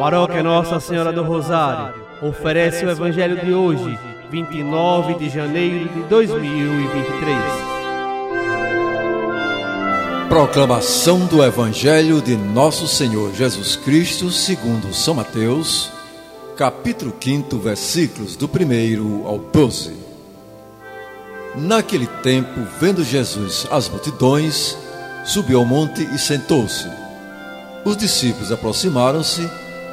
Paróquia Nossa Senhora do Rosário oferece o Evangelho de hoje, 29 de janeiro de 2023. Proclamação do Evangelho de Nosso Senhor Jesus Cristo, segundo São Mateus, capítulo 5, versículos do 1 ao 12. Naquele tempo, vendo Jesus as multidões, subiu ao monte e sentou-se. Os discípulos aproximaram-se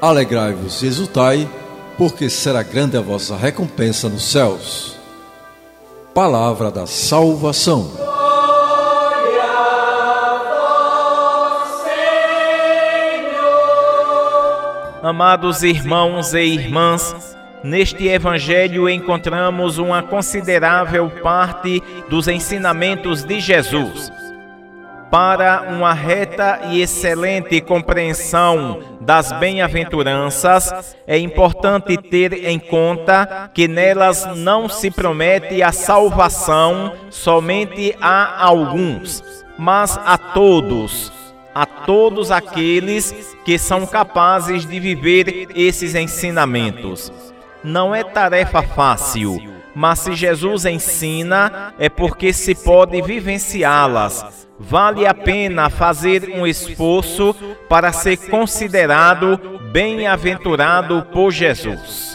Alegrai-vos e exultai, porque será grande a vossa recompensa nos céus. Palavra da salvação. Amados irmãos e irmãs, neste Evangelho encontramos uma considerável parte dos ensinamentos de Jesus para uma reta e excelente compreensão das bem-aventuranças, é importante ter em conta que nelas não se promete a salvação somente a alguns, mas a todos, a todos aqueles que são capazes de viver esses ensinamentos. Não é tarefa fácil, mas se Jesus ensina, é porque se pode vivenciá-las vale a pena fazer um esforço para ser considerado bem-aventurado por Jesus.